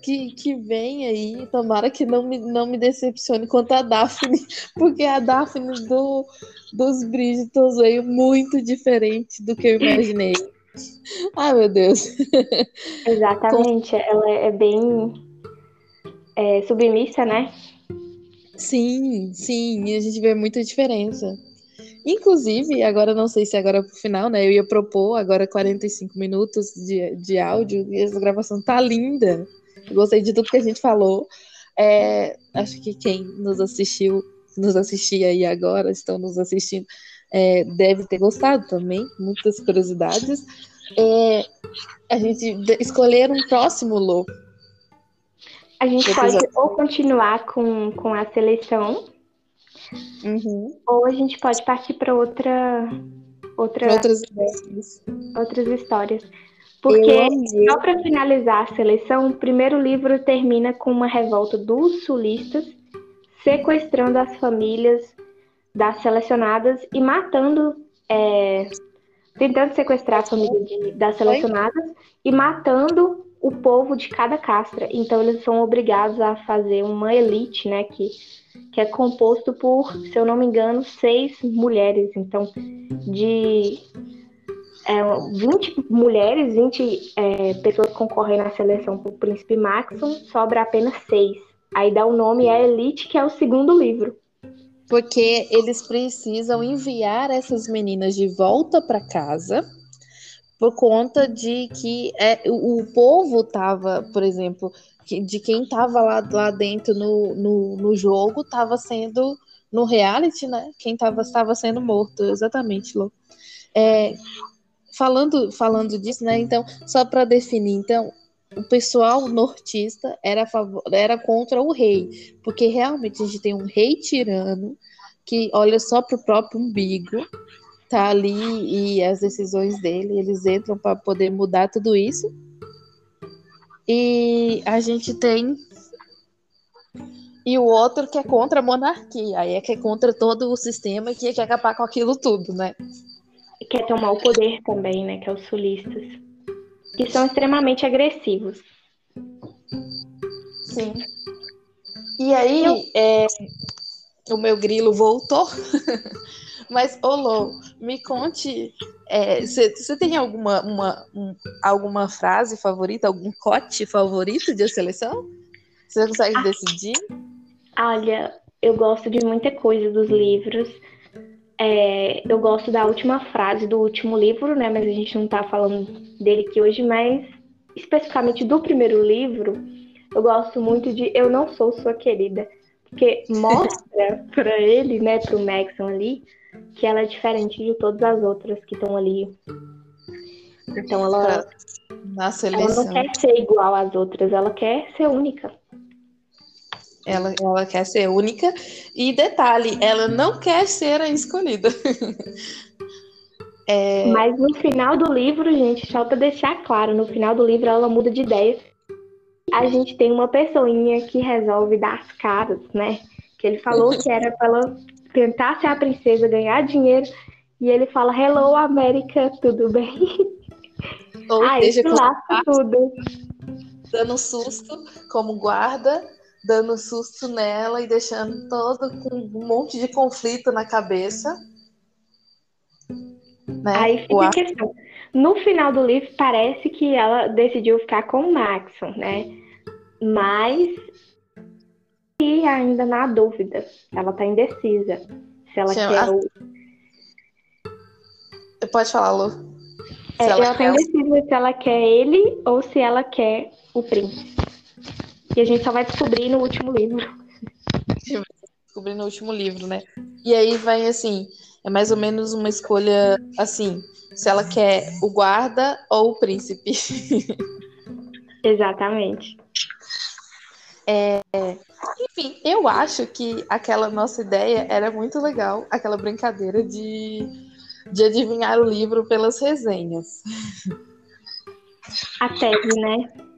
que, que vem aí. Tomara que não me, não me decepcione quanto a Daphne, [LAUGHS] porque a Daphne do, dos Bridgetons veio muito diferente do que eu imaginei. Ai, meu Deus. Exatamente, ela é bem é, submissa, né? Sim, sim, a gente vê muita diferença. Inclusive, agora não sei se agora pro final, né? Eu ia propor agora 45 minutos de, de áudio e essa gravação tá linda. gostei de tudo que a gente falou. É, acho que quem nos assistiu, nos assistia aí agora, estão nos assistindo, é, deve ter gostado também, muitas curiosidades. É, a gente escolher um próximo Lô. A gente pode ou continuar com, com a seleção, uhum. ou a gente pode partir para outra, outra, outras outras histórias. Porque, só para finalizar a seleção, o primeiro livro termina com uma revolta dos sulistas sequestrando as famílias das selecionadas e matando, é, tentando sequestrar a família de, das selecionadas e matando o povo de cada castra. Então eles são obrigados a fazer uma elite, né, que, que é composto por, se eu não me engano, seis mulheres. Então, de é, 20 mulheres, 20 é, pessoas concorrem na seleção para o Príncipe Maxon, sobra apenas seis. Aí dá o nome à Elite, que é o segundo livro porque eles precisam enviar essas meninas de volta para casa por conta de que é, o, povo estava, por exemplo, de quem estava lá, lá dentro no, no, no jogo estava sendo no reality, né? Quem estava estava sendo morto, exatamente, Lô. É, falando falando disso, né? Então, só para definir, então o pessoal nortista era, favor, era contra o rei, porque realmente a gente tem um rei tirano que olha só para o próprio umbigo, tá ali e as decisões dele, eles entram para poder mudar tudo isso. E a gente tem e o outro que é contra a monarquia, aí é que é contra todo o sistema e que quer acabar com aquilo tudo, né? Quer tomar o poder também, né? Que é os sulistas que são extremamente agressivos. Sim. E aí, Eu... é, o meu grilo voltou. [LAUGHS] Mas, Olô, me conte, você é, tem alguma, uma, um, alguma frase favorita, algum cote favorito de seleção? Você consegue ah, decidir? Olha, eu gosto de muita coisa dos livros. É, eu gosto da última frase do último livro, né? Mas a gente não tá falando dele aqui hoje, mas especificamente do primeiro livro, eu gosto muito de Eu Não Sou Sua Querida. Porque mostra [LAUGHS] para ele, né, pro Maxon ali, que ela é diferente de todas as outras que estão ali. Então ela, seleção. ela não quer ser igual às outras, ela quer ser única. Ela, ela quer ser única. E detalhe, ela não quer ser a escolhida. [LAUGHS] é... Mas no final do livro, gente, só para deixar claro, no final do livro ela muda de ideia. A gente tem uma pessoinha que resolve dar as caras, né? Que ele falou que era para ela tentar ser a princesa, ganhar dinheiro. E ele fala, Hello, América, tudo bem? Ou Aí seja, tudo. Dando susto como guarda dando susto nela e deixando todo com um monte de conflito na cabeça. Né? Aí fica a questão. No final do livro, parece que ela decidiu ficar com o Maxon, né? mas e ainda na dúvida. Ela tá indecisa. Se ela Chama- quer o. Pode falar, Lu. É, ela, ela tá quer- indecisa se ela quer ele ou se ela quer o príncipe. E a gente só vai descobrir no último livro. [LAUGHS] descobrir no último livro, né? E aí vai assim, é mais ou menos uma escolha assim, se ela quer o guarda ou o príncipe. [LAUGHS] Exatamente. Enfim, eu acho que aquela nossa ideia era muito legal, aquela brincadeira de, de adivinhar o livro pelas resenhas. A tag, né?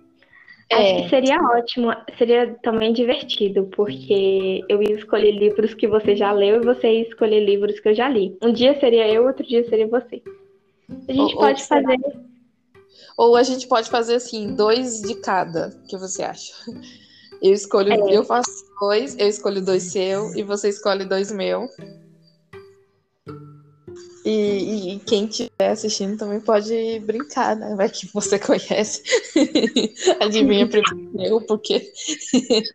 É. Acho que seria ótimo, seria também divertido, porque eu ia escolher livros que você já leu e você ia escolher livros que eu já li. Um dia seria eu, outro dia seria você. A gente Ou- ou pode será? fazer. Ou a gente pode fazer assim, dois de cada, o que você acha? Eu escolho, É. eu faço dois, eu escolho dois seu e você escolhe dois meu. E, e- quem estiver assistindo também pode brincar, né? Vai que você [LAUGHS] conhece. Adivinha primeiro eu, porque [LAUGHS]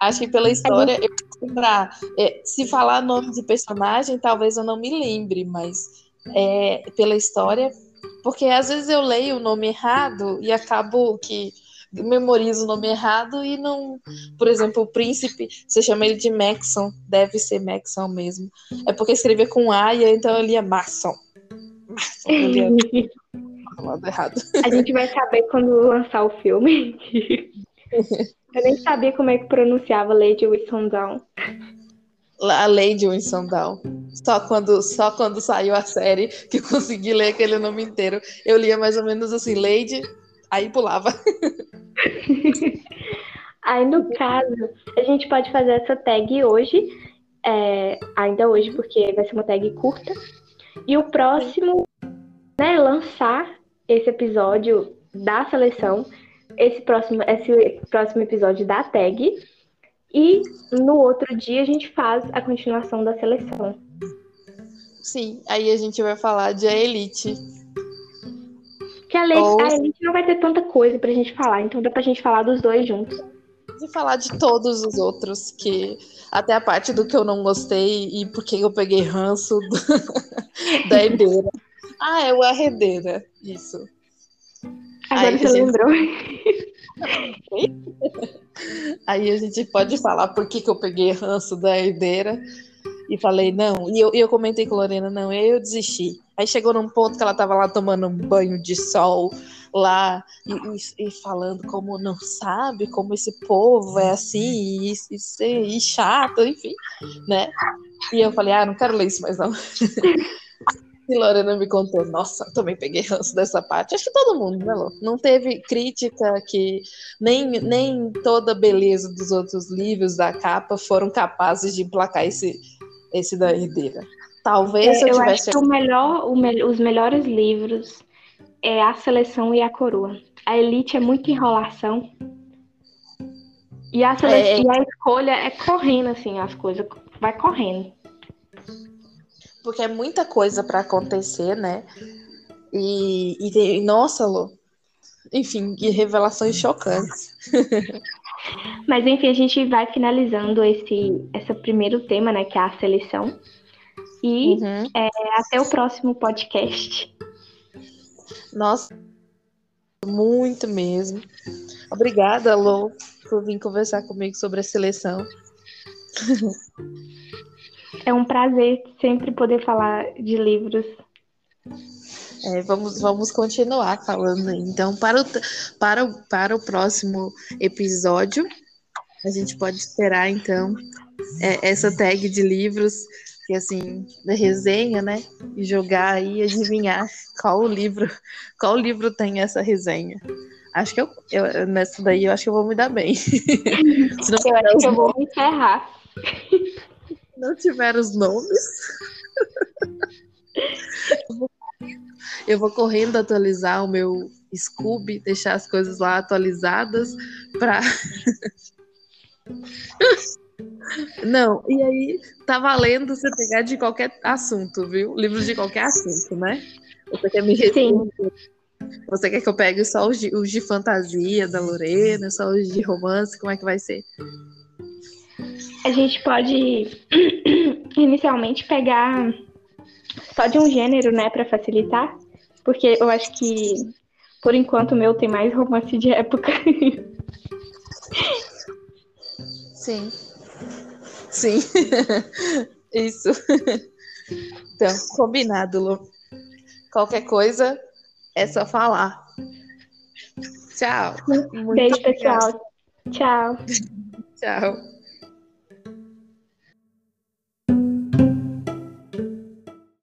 acho que pela história eu vou lembrar. É, se falar nome de personagem, talvez eu não me lembre, mas é, pela história, porque às vezes eu leio o nome errado e acabo que memorizo o nome errado e não. Por exemplo, o príncipe, você chama ele de Maxon, deve ser Maxon mesmo. É porque escrevia com A e então eu lia eu lia do lado errado. [LAUGHS] A gente vai saber quando lançar o filme. [LAUGHS] Eu nem sabia como é que pronunciava Lady Whistledown. A Lady Winston Só quando, só quando saiu a série que eu consegui ler aquele nome inteiro. Eu lia mais ou menos assim, Lady, aí pulava. [LAUGHS] Aí, no caso, a gente pode fazer essa tag hoje, é, ainda hoje, porque vai ser uma tag curta. E o próximo, né, lançar esse episódio da seleção, esse próximo, esse próximo episódio da tag. E no outro dia a gente faz a continuação da seleção. Sim, aí a gente vai falar de A Elite. Que a, lei, Ou- a Elite não vai ter tanta coisa pra gente falar, então dá pra gente falar dos dois juntos. De falar de todos os outros, que até a parte do que eu não gostei e por que eu peguei ranço do- [LAUGHS] da herdeira. Ah, é o Arredeira, isso. Agora Aí, você gente. lembrou. [LAUGHS] Aí a gente pode falar por que, que eu peguei ranço da herdeira. E falei, não. E eu, eu comentei com a Lorena, não, e aí eu desisti. Aí chegou num ponto que ela tava lá tomando um banho de sol lá e, e- e falando como não sabe, como esse povo é assim e, e, e- chato, enfim, né? E eu falei, ah, não quero ler isso mais não. [LAUGHS] E Lorena me contou, nossa, também peguei ranço dessa parte. Acho que todo mundo, né, Lô? Não teve crítica que nem, nem toda a beleza dos outros livros da capa foram capazes de emplacar esse, esse da herdeira. Talvez eu É, eu acho tivesse. que o melhor, o me- os melhores livros é A Seleção e a Coroa. A Elite é muita enrolação. E a, sele... É. e a escolha é correndo, assim, as coisas. Vai correndo. Porque é muita coisa para acontecer, né? E, e tem- nossa, Lô. Enfim, e revelações chocantes. [LAUGHS] Mas enfim, a gente vai finalizando esse, esse primeiro tema, né? Que é a seleção. E Uhum. até o próximo podcast. Nossa, muito mesmo. Obrigada, Lô, por vir conversar comigo sobre a seleção. É um prazer sempre poder falar de livros. É, vamos, vamos continuar falando. Então, para o, para, o, para o próximo episódio, a gente pode esperar, então, é, essa tag de livros, que assim, da resenha, né? E jogar aí, adivinhar qual livro, qual livro tem essa resenha. Acho que eu, eu nessa daí eu acho que eu vou me dar bem. [LAUGHS] Se não Eu acho que eu vou me encerrar. não tiver os nomes, [LAUGHS] eu vou- correndo atualizar o meu Scooby, deixar as coisas lá atualizadas para [LAUGHS] Não, e aí tá valendo você pegar de qualquer assunto, viu? Livros de qualquer assunto, né? Você quer me Sim. Você quer que eu pegue só os de, os de fantasia da Lorena, só os de romance? Como é que vai ser? A gente pode [CLEARS THROAT] inicialmente pegar só de um gênero, né, para facilitar, porque eu acho que por enquanto o meu tem mais romance de época. Sim. Sim. [LAUGHS] Isso. Então, combinado, Lu. Qualquer coisa é só falar. Tchau. Muito Beijo, obrigada. pessoal. Tchau. [LAUGHS] Tchau.